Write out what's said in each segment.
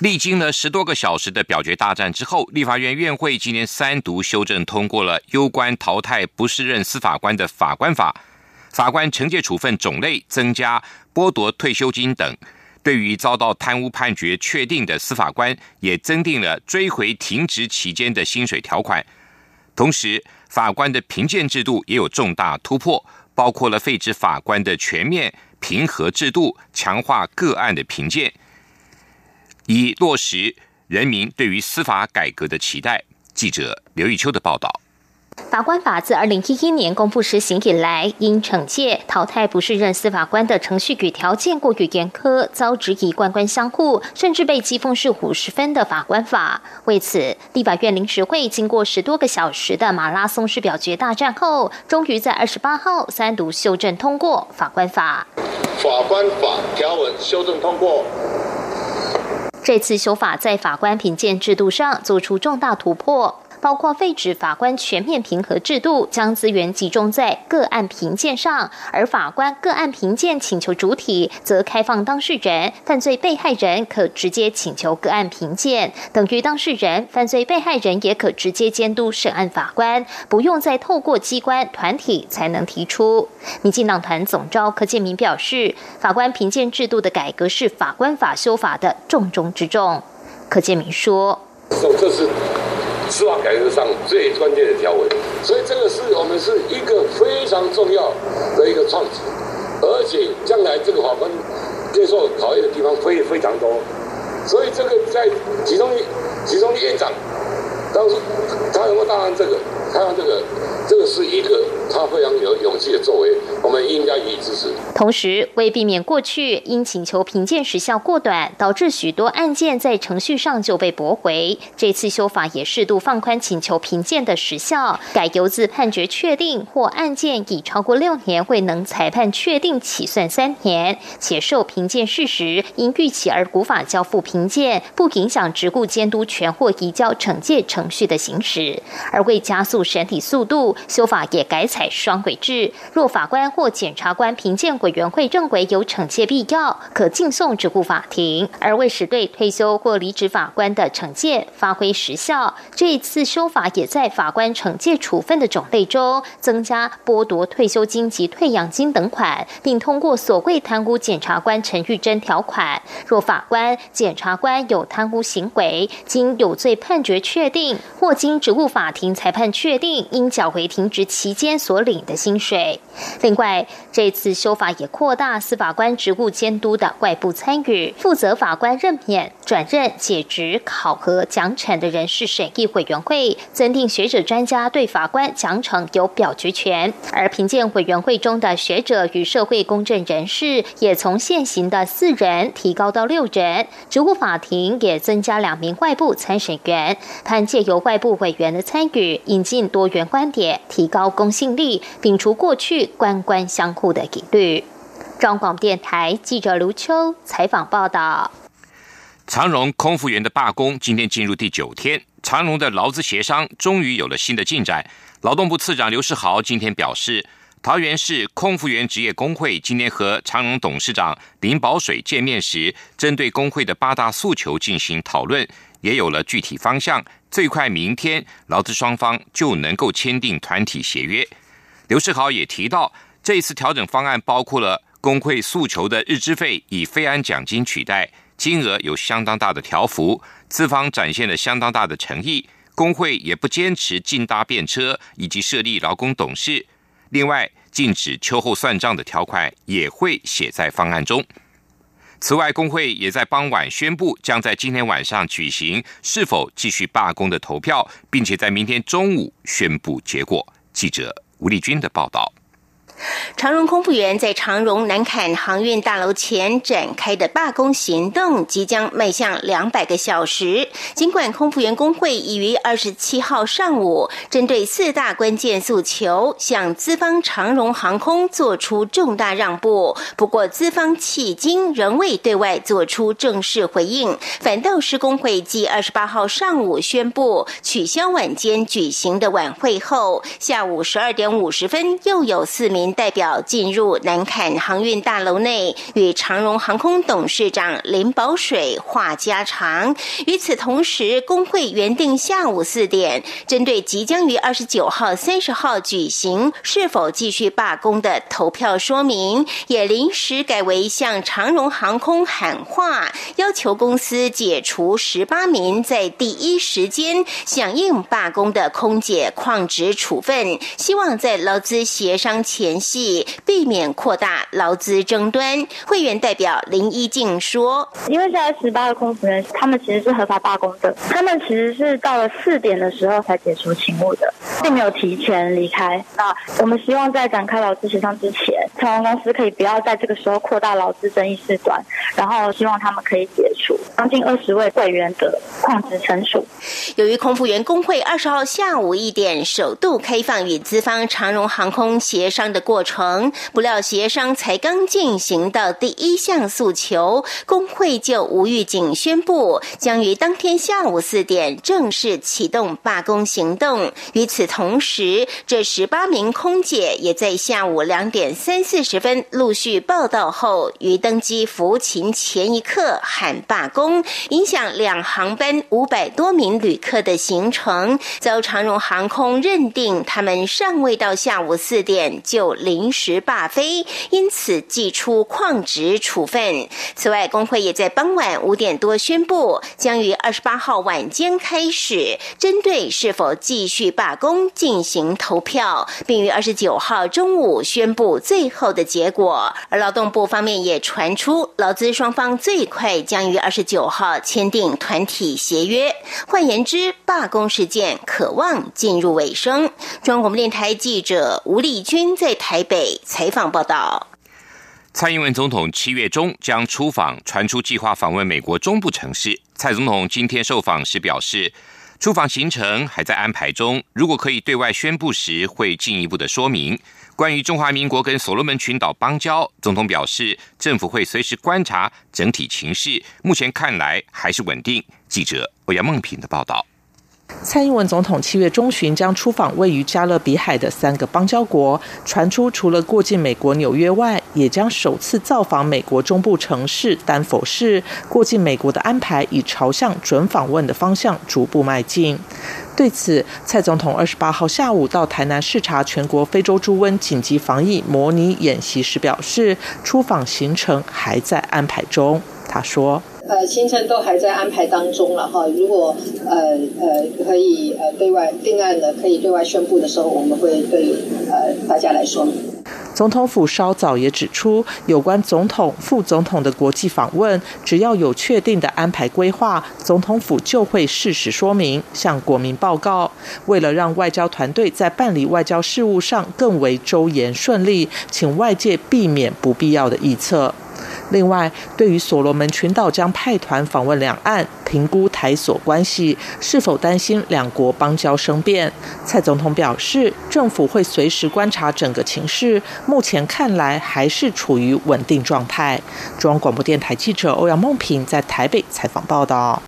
历经了十多个小时的表决大战之后，立法院院会今年三读修正通过了攸关淘汰不适任司法官的法官法，法官惩戒处分种类增加，剥夺退休金等。对于遭到贪污判决确定的司法官，也增订了追回停职期间的薪水条款。同时，法官的评鉴制度也有重大突破，包括了废止法官的全面评核制度，强化个案的评鉴。以落实人民对于司法改革的期待。记者刘玉秋的报道。法官法自二零一一年公布实行以来，因惩戒淘汰不适任司法官的程序与条件过于严苛，遭质疑官官相护，甚至被讥讽是五十分的法官法。为此，立法院临时会经过十多个小时的马拉松式表决大战后，终于在二十八号三读修正通过法官法。法官法条文修正通过。这次修法在法官评鉴制度上做出重大突破。包括废止法官全面评核制度，将资源集中在个案评鉴上，而法官个案评鉴请求主体则开放当事人、犯罪被害人可直接请求个案评鉴，等于当事人、犯罪被害人也可直接监督审案法官，不用再透过机关团体才能提出。民进党团总召柯建明表示，法官评鉴制度的改革是法官法修法的重中之重。柯建明说：“这是。”司法改革上最关键的条文，所以这个是我们是一个非常重要的一个创举，而且将来这个法官接受考验的地方非非常多，所以这个在集中集中的院长当时他能够答案这个，答应这个。这是一个他非常有勇气的作为，我们应该予以支持。同时，为避免过去因请求评鉴时效过短，导致许多案件在程序上就被驳回，这次修法也适度放宽请求评鉴的时效，改由自判决确定或案件已超过六年未能裁判确定起算三年，且受评鉴事实因预期而无法交付评鉴，不影响职务监督权或移交惩戒程序的行使。而为加速审理速度。修法也改采双轨制，若法官或检察官评鉴委员会认为有惩戒必要，可敬送职务法庭；而为使对退休或离职法官的惩戒发挥实效，这一次修法也在法官惩戒处分的种类中增加剥夺退休金及退养金等款，并通过所谓贪污检察官陈玉珍条款，若法官、检察官有贪污行为，经有罪判决确定，或经职务法庭裁判确定，应缴回。停职期间所领的薪水。另外，这次修法也扩大司法官职务监督的外部参与，负责法官任免、转任、解职、考核、奖惩的人事审议委员会，增订学者专家对法官奖惩有表决权。而评鉴委员会中的学者与社会公正人士，也从现行的四人提高到六人。职务法庭也增加两名外部参审员，盼借由外部委员的参与，引进多元观点。提高公信力，摒除过去官官相护的疑虑。中广电台记者卢秋采访报道。长荣空服员的罢工今天进入第九天，长荣的劳资协商终于有了新的进展。劳动部次长刘世豪今天表示，桃园市空服员职业工会今天和长荣董事长林宝水见面时，针对工会的八大诉求进行讨论，也有了具体方向。最快明天，劳资双方就能够签订团体协约。刘世豪也提到，这次调整方案包括了工会诉求的日资费以非安奖金取代，金额有相当大的调幅，资方展现了相当大的诚意。工会也不坚持禁搭便车以及设立劳工董事。另外，禁止秋后算账的条款也会写在方案中。此外，工会也在傍晚宣布，将在今天晚上举行是否继续罢工的投票，并且在明天中午宣布结果。记者吴丽君的报道。长荣空服员在长荣南坎航运大楼前展开的罢工行动即将迈向两百个小时。尽管空服员工会已于二十七号上午针对四大关键诉求向资方长荣航空做出重大让步，不过资方迄今仍未对外做出正式回应。反倒是工会继二十八号上午宣布取消晚间举行的晚会后，下午十二点五十分又有四名代表进入南坎航运大楼内，与长荣航空董事长林宝水话家常。与此同时，工会原定下午四点针对即将于二十九号、三十号举行是否继续罢工的投票说明，也临时改为向长荣航空喊话，要求公司解除十八名在第一时间响应罢工的空姐旷职处分，希望在劳资协商前夕避免扩大劳资争端。会员代表林一静说：“因为现在十八个空服员，他们其实是合法罢工的，他们其实是到了四点的时候才解除勤务的，并没有提前离开。那我们希望在展开劳资协商之前，长荣公司可以不要在这个时候扩大劳资争议事端，然后希望他们可以解除将近二十位会员的旷职惩处。由于空服员工会二十号下午一点首度开放与资方长荣航空协商的过程，不料协商才刚进行到第一项诉求，工会就无预警宣布将于当天下午四点正式启动罢工行动。与此同时，这十八名空姐也在下午两点三四十分陆续报到后，于登机服勤前一刻喊罢工，影响两航班五百多名旅客的行程，遭长荣航空认定他们尚未到下午四点就临时罢飞，因此寄出旷职处分。此外，工会也在傍晚五点多宣布，将于二十八号晚间开始针对是否继续罢工进行投票，并于二十九号中午宣布最后的结果。而劳动部方面也传出，劳资双方最快将于二十九号签订团体协约。换言之，罢工事件可望进入尾声。中央广播电台记者吴丽君在台北采访报道。蔡英文总统七月中将出访，传出计划访问美国中部城市。蔡总统今天受访时表示，出访行程还在安排中，如果可以对外宣布时，会进一步的说明。关于中华民国跟所罗门群岛邦交，总统表示，政府会随时观察整体情势，目前看来还是稳定。记者欧阳梦平的报道。蔡英文总统七月中旬将出访位于加勒比海的三个邦交国，传出除了过境美国纽约外，也将首次造访美国中部城市丹佛市。过境美国的安排已朝向准访问的方向逐步迈进。对此，蔡总统二十八号下午到台南视察全国非洲猪瘟紧急防疫模拟演习时表示，出访行程还在安排中。他说。呃，行程都还在安排当中了哈。如果呃呃可以呃对外定案的，可以对外宣布的时候，我们会对呃大家来说。总统府稍早也指出，有关总统、副总统的国际访问，只要有确定的安排规划，总统府就会适时说明，向国民报告。为了让外交团队在办理外交事务上更为周延顺利，请外界避免不必要的臆测。另外，对于所罗门群岛将派团访问两岸，评估台所关系，是否担心两国邦交生变？蔡总统表示，政府会随时观察整个情势，目前看来还是处于稳定状态。中央广播电台记者欧阳梦平在台北采访报道。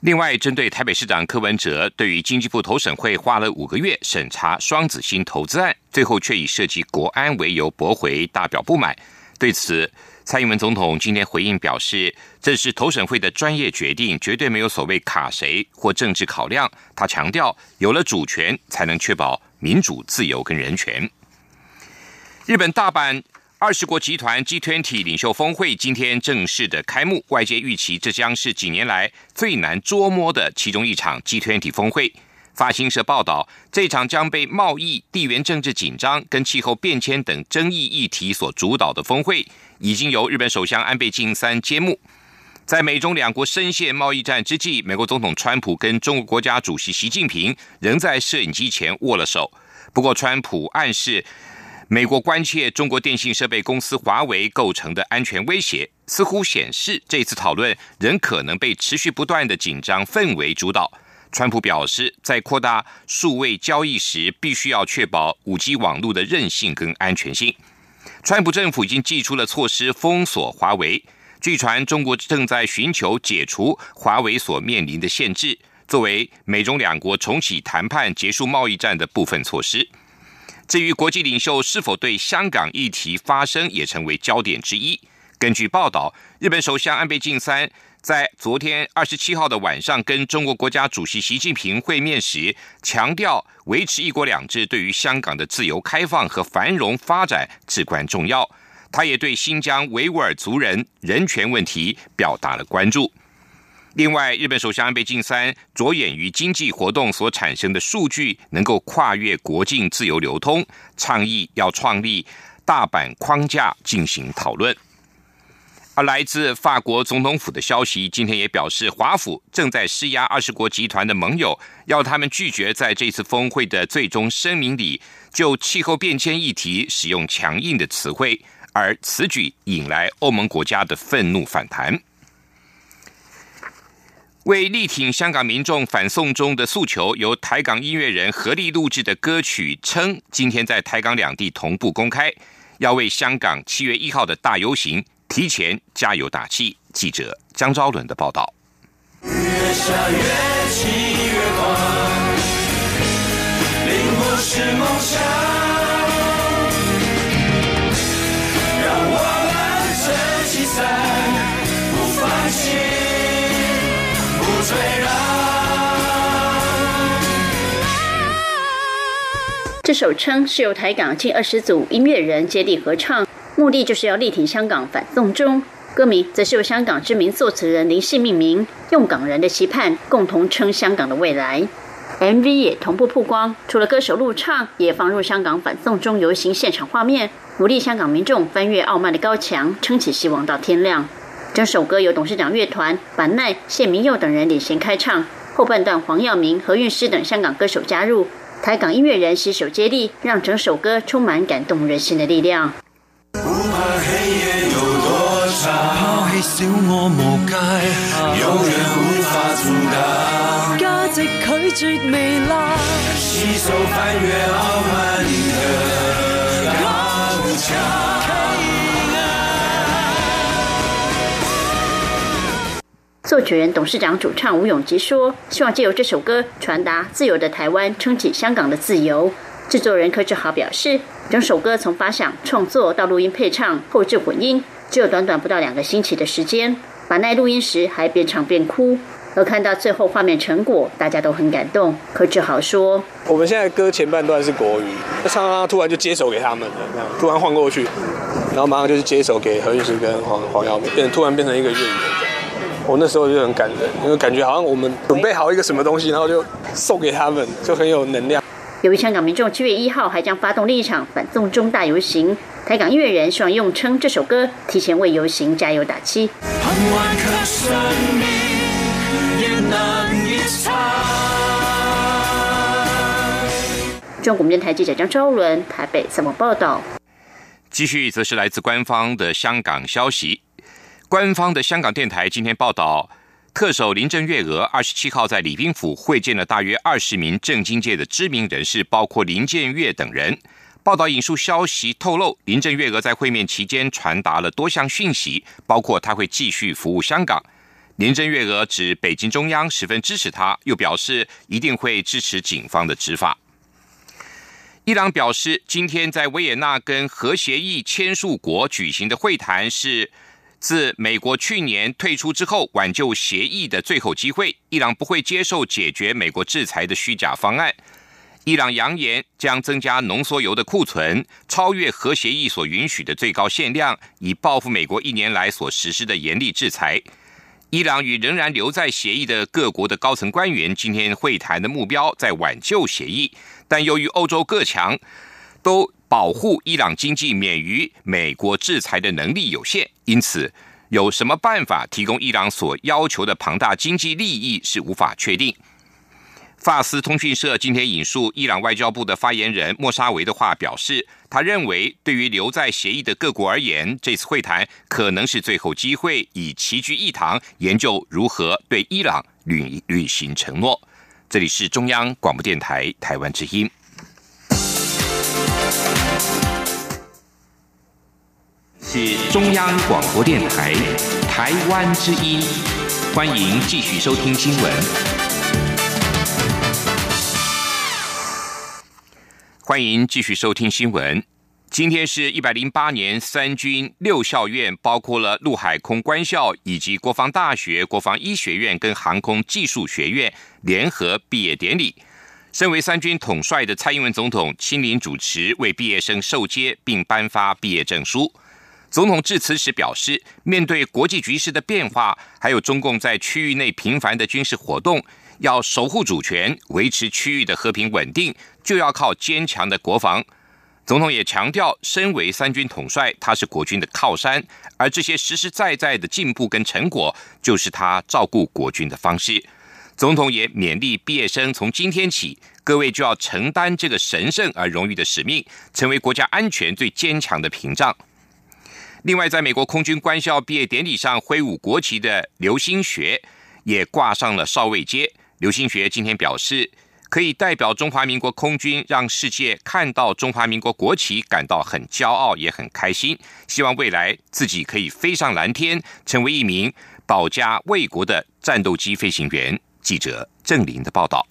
另外，针对台北市长柯文哲对于经济部投审会花了五个月审查双子星投资案，最后却以涉及国安为由驳回，大表不满。对此，蔡英文总统今天回应表示，这是投审会的专业决定，绝对没有所谓卡谁或政治考量。他强调，有了主权，才能确保民主、自由跟人权。日本大阪二十国集团 G20 领袖峰会今天正式的开幕，外界预期这将是几年来最难捉摸的其中一场 G20 峰会。法新社报道，这场将被贸易、地缘政治紧张跟气候变迁等争议议题所主导的峰会。已经由日本首相安倍晋三揭幕。在美中两国深陷贸易战之际，美国总统川普跟中国国家主席习近平仍在摄影机前握了手。不过，川普暗示美国关切中国电信设备公司华为构成的安全威胁，似乎显示这次讨论仍可能被持续不断的紧张氛围主导。川普表示，在扩大数位交易时，必须要确保五 G 网络的韧性跟安全性。川普政府已经寄出了措施封锁华为。据传，中国正在寻求解除华为所面临的限制，作为美中两国重启谈判、结束贸易战的部分措施。至于国际领袖是否对香港议题发声，也成为焦点之一。根据报道，日本首相安倍晋三在昨天二十七号的晚上跟中国国家主席习近平会面时，强调维持“一国两制”对于香港的自由开放和繁荣发展至关重要。他也对新疆维吾尔族人人权问题表达了关注。另外，日本首相安倍晋三着眼于经济活动所产生的数据能够跨越国境自由流通，倡议要创立大阪框架进行讨论。而来自法国总统府的消息，今天也表示，华府正在施压二十国集团的盟友，要他们拒绝在这次峰会的最终声明里就气候变迁议题使用强硬的词汇，而此举引来欧盟国家的愤怒反弹。为力挺香港民众反送中的诉求，由台港音乐人合力录制的歌曲《称》，今天在台港两地同步公开，要为香港七月一号的大游行提前加油打气。记者江昭伦的报道。越下越起越光，并不是梦想，让我们撑起伞，不放弃。不退让这首称是由台港近二十组音乐人接力合唱，目的就是要力挺香港反送中。歌名则是由香港知名作词人林夕命名，用港人的期盼共同撑香港的未来。MV 也同步曝光，除了歌手录唱，也放入香港反送中游行现场画面，鼓励香港民众翻越傲慢的高墙，撑起希望到天亮。整首歌由董事长乐团、板奈、谢明佑等人领衔开唱，后半段黄耀明、何韵诗等香港歌手加入，台港音乐人携手接力，让整首歌充满感动人心的力量。不怕黑夜有多长，怕小我无界，永远无法阻挡。价值拒绝未来，携手翻越傲慢的高墙。作曲人、董事长、主唱吴永吉说：“希望借由这首歌传达自由的台湾撑起香港的自由。”制作人柯志豪表示：“整首歌从发想、创作到录音配唱、后置混音，只有短短不到两个星期的时间。把奈录音时还边唱边哭，而看到最后画面成果，大家都很感动。”可志豪说：“我们现在歌前半段是国语，唱唱突然就接手给他们了，这样突然换过去，然后马上就是接手给何韵诗跟黄黄耀明，变突然变成一个粤语。”我那时候就很感人，因为感觉好像我们准备好一个什么东西，然后就送给他们，就很有能量。由于香港民众七月一号还将发动另一场反送中大游行，台港音乐人希望用《称》这首歌提前为游行加油打气。中国电台记者张昭伦台北怎么报道？继续则是来自官方的香港消息。官方的香港电台今天报道，特首林郑月娥二十七号在礼宾府会见了大约二十名政经界的知名人士，包括林建岳等人。报道引述消息透露，林郑月娥在会面期间传达了多项讯息，包括他会继续服务香港。林郑月娥指北京中央十分支持他，又表示一定会支持警方的执法。伊朗表示，今天在维也纳跟核协议签署国举行的会谈是。自美国去年退出之后，挽救协议的最后机会，伊朗不会接受解决美国制裁的虚假方案。伊朗扬言将增加浓缩铀的库存，超越核协议所允许的最高限量，以报复美国一年来所实施的严厉制裁。伊朗与仍然留在协议的各国的高层官员今天会谈的目标在挽救协议，但由于欧洲各强都。保护伊朗经济免于美国制裁的能力有限，因此有什么办法提供伊朗所要求的庞大经济利益是无法确定。法斯通讯社今天引述伊朗外交部的发言人莫沙维的话表示，他。认为，对于留在协议的各国而言，这次会谈可能是最后机会，以齐聚一堂，研究如何对伊朗履履行承诺。这里是中央广播电台台湾之音。是中央广播电台台湾之音，欢迎继续收听新闻。欢迎继续收听新闻。今天是一百零八年三军六校院，包括了陆海空官校以及国防大学、国防医学院跟航空技术学院联合毕业典礼。身为三军统帅的蔡英文总统亲临主持，为毕业生授接并颁发毕业证书。总统致辞时表示，面对国际局势的变化，还有中共在区域内频繁的军事活动，要守护主权、维持区域的和平稳定，就要靠坚强的国防。总统也强调，身为三军统帅，他是国军的靠山，而这些实实在在的进步跟成果，就是他照顾国军的方式。总统也勉励毕业生，从今天起，各位就要承担这个神圣而荣誉的使命，成为国家安全最坚强的屏障。另外，在美国空军官校毕业典礼上挥舞国旗的刘星学也挂上了少尉阶。刘星学今天表示，可以代表中华民国空军让世界看到中华民国国旗，感到很骄傲，也很开心。希望未来自己可以飞上蓝天，成为一名保家卫国的战斗机飞行员。记者郑林的报道。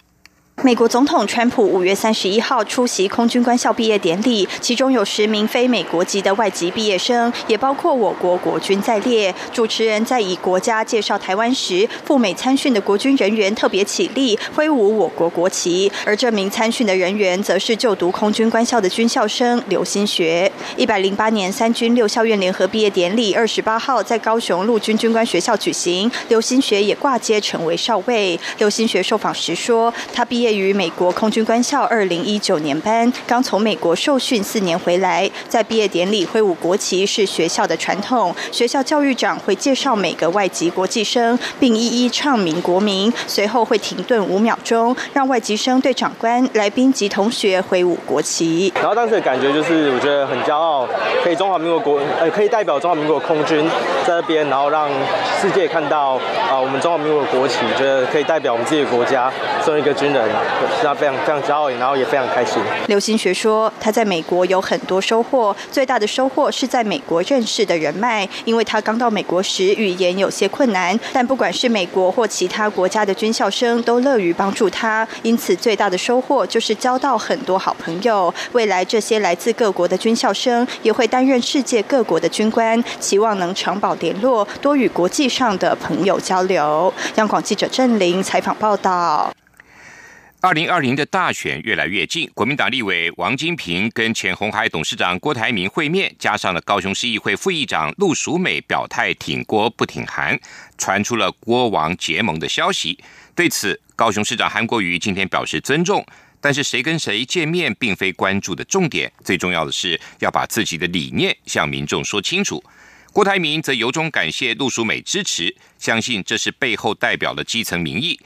美国总统川普五月三十一号出席空军官校毕业典礼，其中有十名非美国籍的外籍毕业生，也包括我国国军在列。主持人在以国家介绍台湾时，赴美参训的国军人员特别起立，挥舞我国国旗。而这名参训的人员，则是就读空军官校的军校生刘新学。一百零八年三军六校院联合毕业典礼，二十八号在高雄陆军军官学校举行，刘新学也挂接成为少尉。刘新学受访时说，他毕业。业于美国空军官校二零一九年班，刚从美国受训四年回来，在毕业典礼挥舞国旗是学校的传统。学校教育长会介绍每个外籍国际生，并一一唱名国名，随后会停顿五秒钟，让外籍生对长官、来宾及同学挥舞国旗。然后当时的感觉就是，我觉得很骄傲，可以中华民国国，呃，可以代表中华民国空军在这边，然后让世界看到啊，我们中华民国国旗，觉得可以代表我们自己的国家，作为一个军人。是他非常非常骄傲，然后也非常开心。刘新学说，他在美国有很多收获，最大的收获是在美国认识的人脉。因为他刚到美国时语言有些困难，但不管是美国或其他国家的军校生都乐于帮助他，因此最大的收获就是交到很多好朋友。未来这些来自各国的军校生也会担任世界各国的军官，期望能长保联络，多与国际上的朋友交流。央广记者郑玲采访报道。二零二零的大选越来越近，国民党立委王金平跟前红海董事长郭台铭会面，加上了高雄市议会副议长陆淑美表态挺郭不挺韩，传出了郭王结盟的消息。对此，高雄市长韩国瑜今天表示尊重，但是谁跟谁见面并非关注的重点，最重要的是要把自己的理念向民众说清楚。郭台铭则由衷感谢陆淑美支持，相信这是背后代表了基层民意。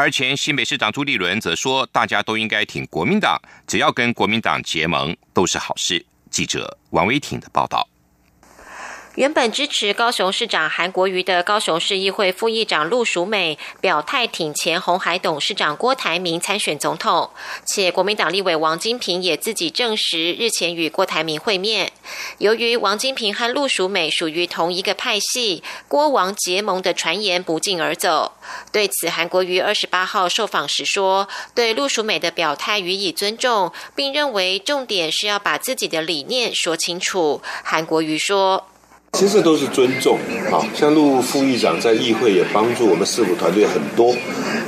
而前新北市长朱立伦则说：“大家都应该挺国民党，只要跟国民党结盟都是好事。”记者王威挺的报道。原本支持高雄市长韩国瑜的高雄市议会副议长陆淑美表态挺前红海董事长郭台铭参选总统，且国民党立委王金平也自己证实日前与郭台铭会面。由于王金平和陆淑美属于同一个派系，郭王结盟的传言不胫而走。对此，韩国瑜二十八号受访时说，对陆淑美的表态予以尊重，并认为重点是要把自己的理念说清楚。韩国瑜说。其实都是尊重，好像陆副议长在议会也帮助我们市府团队很多。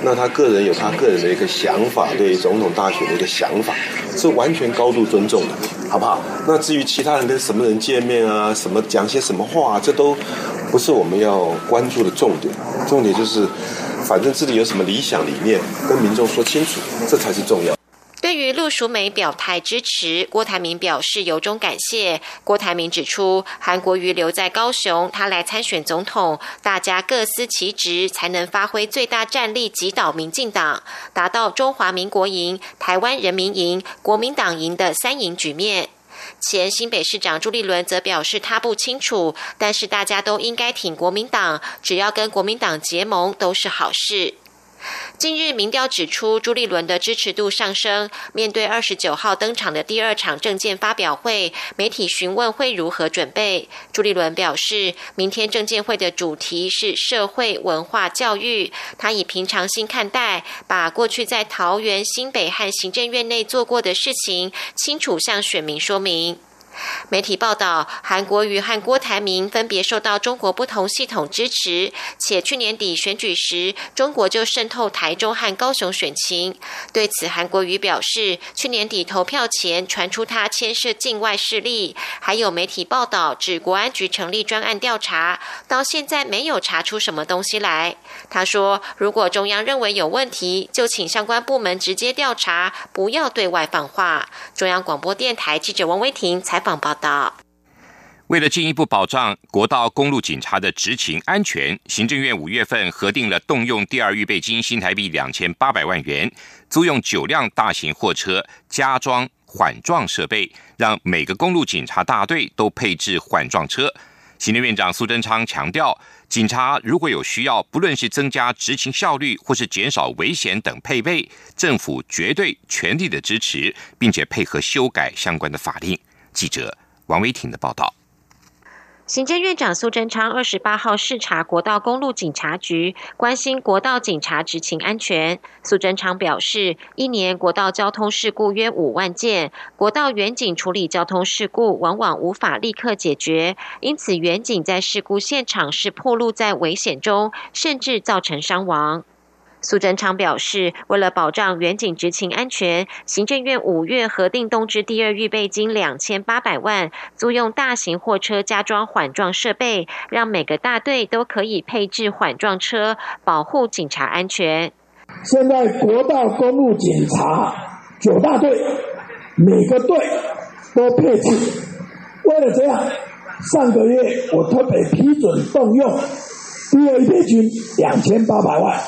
那他个人有他个人的一个想法，对总统大选的一个想法，是完全高度尊重的，好不好？那至于其他人跟什么人见面啊，什么讲些什么话，这都不是我们要关注的重点。重点就是，反正自己有什么理想理念，跟民众说清楚，这才是重要。对于陆淑美表态支持，郭台铭表示由衷感谢。郭台铭指出，韩国瑜留在高雄，他来参选总统，大家各司其职，才能发挥最大战力，击倒民进党，达到中华民国赢、台湾人民赢、国民党赢的三赢局面。前新北市长朱立伦则表示他不清楚，但是大家都应该挺国民党，只要跟国民党结盟都是好事。近日民调指出，朱立伦的支持度上升。面对二十九号登场的第二场政见发表会，媒体询问会如何准备。朱立伦表示，明天政见会的主题是社会文化教育，他以平常心看待，把过去在桃园、新北和行政院内做过的事情，清楚向选民说明。媒体报道，韩国瑜和郭台铭分别受到中国不同系统支持，且去年底选举时，中国就渗透台中和高雄选情。对此，韩国瑜表示，去年底投票前传出他牵涉境外势力，还有媒体报道指国安局成立专案调查，到现在没有查出什么东西来。他说，如果中央认为有问题，就请相关部门直接调查，不要对外放话。中央广播电台记者王威婷采访。报道：为了进一步保障国道公路警察的执勤安全，行政院五月份核定了动用第二预备金新台币两千八百万元，租用九辆大型货车加装缓撞设备，让每个公路警察大队都配置缓撞车。行政院长苏贞昌强调，警察如果有需要，不论是增加执勤效率或是减少危险等配备，政府绝对全力的支持，并且配合修改相关的法令。记者王维婷的报道。行政院长苏贞昌二十八号视察国道公路警察局，关心国道警察执勤安全。苏贞昌表示，一年国道交通事故约五万件，国道远警处理交通事故往往无法立刻解决，因此远警在事故现场是暴露在危险中，甚至造成伤亡。苏贞昌表示，为了保障远景执勤安全，行政院五月核定动支第二预备金两千八百万，租用大型货车加装缓撞设备，让每个大队都可以配置缓撞车，保护警察安全。现在国道公路警察九大队，每个队都配置。为了这样，上个月我特别批准动用第二预备金两千八百万。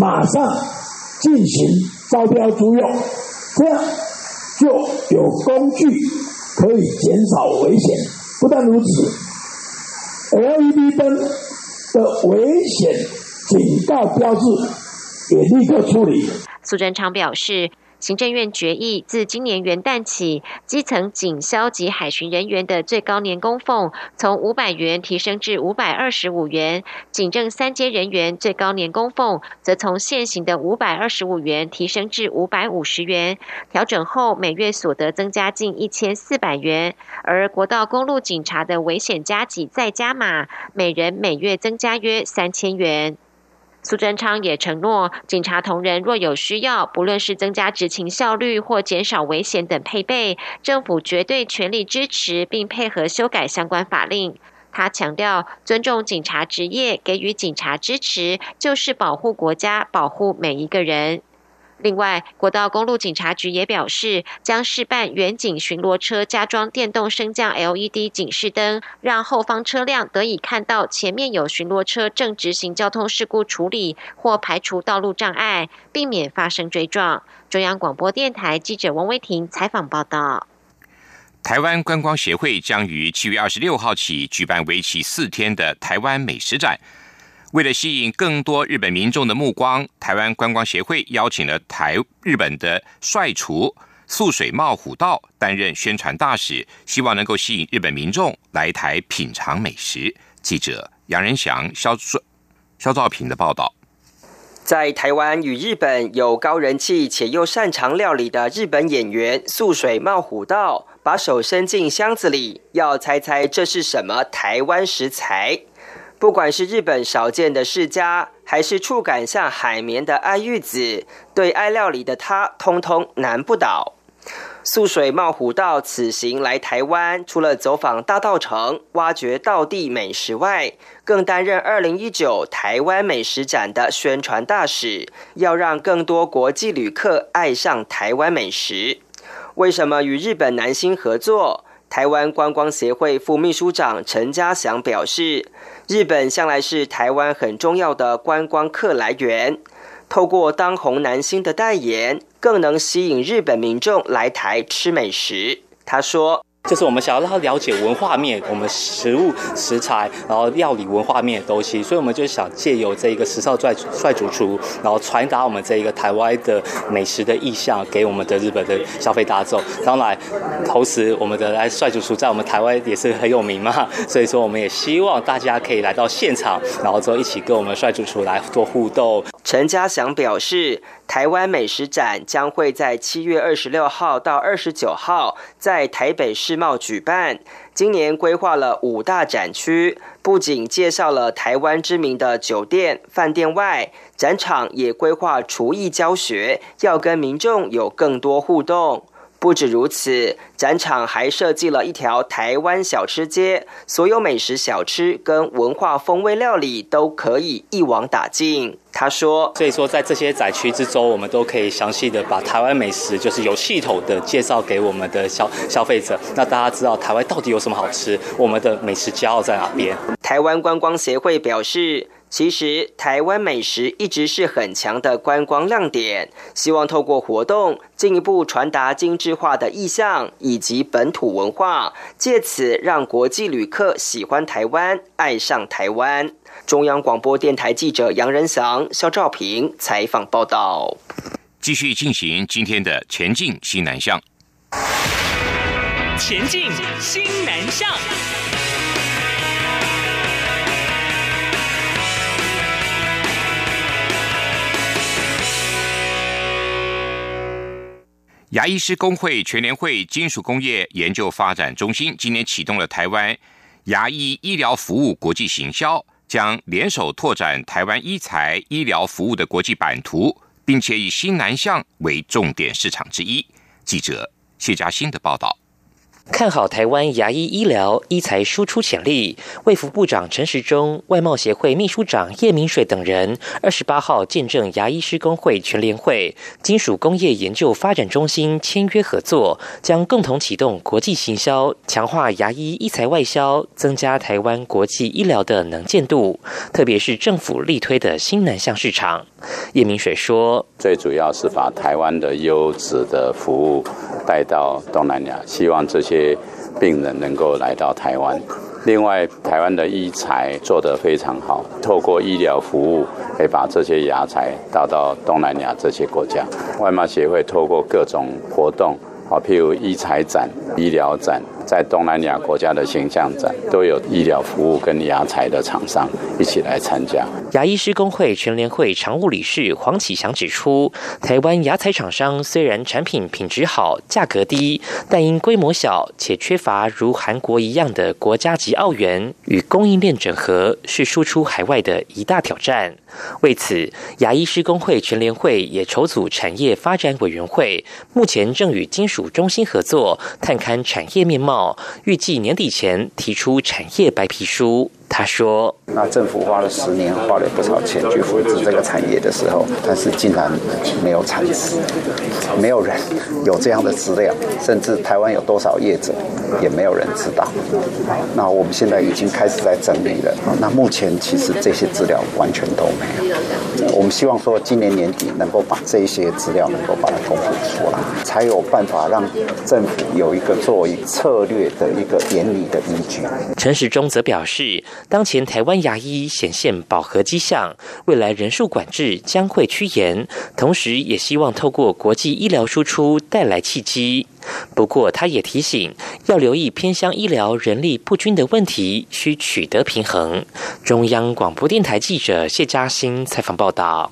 马上进行招标租用，这样就有工具可以减少危险。不但如此，LED 灯的危险警告标志也立刻处理。苏贞昌表示。行政院决议，自今年元旦起，基层警消及海巡人员的最高年供俸从五百元提升至五百二十五元，警政三阶人员最高年供俸则从现行的五百二十五元提升至五百五十元。调整后，每月所得增加近一千四百元。而国道公路警察的危险加急再加码，每人每月增加约三千元。苏贞昌也承诺，警察同仁若有需要，不论是增加执勤效率或减少危险等配备，政府绝对全力支持，并配合修改相关法令。他强调，尊重警察职业，给予警察支持，就是保护国家，保护每一个人。另外，国道公路警察局也表示，将试办远景巡逻车加装电动升降 LED 警示灯，让后方车辆得以看到前面有巡逻车正执行交通事故处理或排除道路障碍，避免发生追撞。中央广播电台记者王威婷采访报道。台湾观光协会将于七月二十六号起举办为期四天的台湾美食展。为了吸引更多日本民众的目光，台湾观光协会邀请了台日本的帅厨素水茂虎道担任宣传大使，希望能够吸引日本民众来台品尝美食。记者杨仁祥、肖肖兆平的报道。在台湾与日本有高人气且又擅长料理的日本演员素水茂虎道，把手伸进箱子里，要猜猜这是什么台湾食材。不管是日本少见的世家，还是触感像海绵的爱玉子，对爱料理的他，通通难不倒。素水茂虎道此行来台湾，除了走访大道城，挖掘道地美食外，更担任二零一九台湾美食展的宣传大使，要让更多国际旅客爱上台湾美食。为什么与日本男星合作？台湾观光协会副秘书长陈家祥表示，日本向来是台湾很重要的观光客来源，透过当红男星的代言，更能吸引日本民众来台吃美食。他说：“就是我们想要让他了解文化面，我们食物食材，然后料理文化面的东西，所以我们就想借由这一个时尚帅帅主厨，然后传达我们这一个台湾的美食的意向给我们的日本的消费大众。当然，同时我们的来帅主厨在我们台湾也是很有名嘛，所以说我们也希望大家可以来到现场，然后之后一起跟我们帅主厨来做互动。陈家祥表示，台湾美食展将会在七月二十六号到二十九号在台北世贸举办。今年规划了五大展区，不仅介绍了台湾知名的酒店、饭店外，展场也规划厨艺教学，要跟民众有更多互动。不止如此，展场还设计了一条台湾小吃街，所有美食小吃跟文化风味料理都可以一网打尽。他说：“所以说，在这些展区之中，我们都可以详细的把台湾美食，就是有系统的介绍给我们的消消费者。那大家知道台湾到底有什么好吃，我们的美食骄傲在哪边？”台湾观光协会表示。其实，台湾美食一直是很强的观光亮点。希望透过活动，进一步传达精致化的意象以及本土文化，借此让国际旅客喜欢台湾、爱上台湾。中央广播电台记者杨仁祥、肖兆平采访报道。继续进行今天的前进新南向。前进新南向。牙医师工会全联会金属工业研究发展中心今年启动了台湾牙医医疗服务国际行销，将联手拓展台湾医材医疗服务的国际版图，并且以新南向为重点市场之一。记者谢佳欣的报道。看好台湾牙医医疗医材输出潜力，卫福部长陈时中、外贸协会秘书长叶明水等人，二十八号见证牙医师工会全联会金属工业研究发展中心签约合作，将共同启动国际行销，强化牙医医材外销，增加台湾国际医疗的能见度，特别是政府力推的新南向市场。叶明水说：“最主要是把台湾的优质的服务带到东南亚，希望这些些病人能够来到台湾。另外，台湾的医材做得非常好，透过医疗服务，可以把这些牙材带到东南亚这些国家。外贸协会透过各种活动，好，譬如医材展、医疗展。”在东南亚国家的形象展都有医疗服务跟牙材的厂商一起来参加。牙医师工会全联会常务理事黄启祥指出，台湾牙材厂商虽然产品品质好、价格低，但因规模小且缺乏如韩国一样的国家级澳元与供应链整合，是输出海外的一大挑战。为此，牙医师工会全联会也筹组产业发展委员会，目前正与金属中心合作，探勘产业面貌。预计年底前提出产业白皮书。他说：“那政府花了十年，花了不少钱去扶持这个产业的时候，但是竟然没有产值，没有人有这样的资料，甚至台湾有多少业者，也没有人知道。那我们现在已经开始在整理了。那目前其实这些资料完全都没有。我们希望说今年年底能够把这些资料能够把它公布出来，才有办法让政府有一个作为策略的一个严厉的依据。”陈时中则表示。当前台湾牙医显现饱和迹象，未来人数管制将会趋严，同时也希望透过国际医疗输出带来契机。不过，他也提醒要留意偏乡医疗人力不均的问题，需取得平衡。中央广播电台记者谢嘉欣采访报道。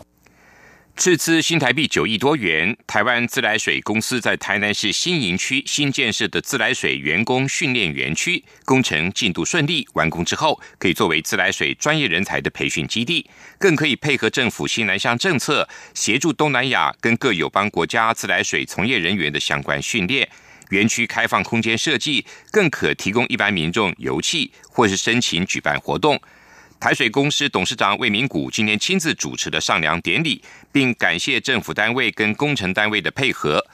斥资新台币九亿多元，台湾自来水公司在台南市新营区新建设的自来水员工训练园区工程进度顺利，完工之后可以作为自来水专业人才的培训基地，更可以配合政府新南向政策，协助东南亚跟各友邦国家自来水从业人员的相关训练。园区开放空间设计，更可提供一般民众游憩或是申请举办活动。台水公司董事长魏明谷今天亲自主持的上梁典礼并感谢政府单位跟工程单位的配合。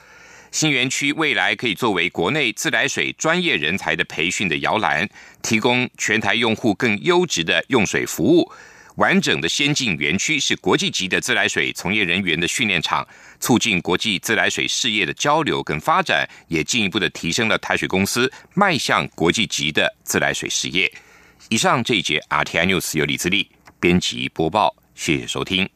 新园区未来可以作为国内自来水专业人才的培训的摇篮提供全台用户更优质的用水服务完整的先进园区是国际级的自来水从业人员的训练场促进国际自来水事业的交流跟发展也进一步的提升了台水公司迈向国际级的自来水事业。以上这一节 rti news 由李自立编辑播报谢谢收听。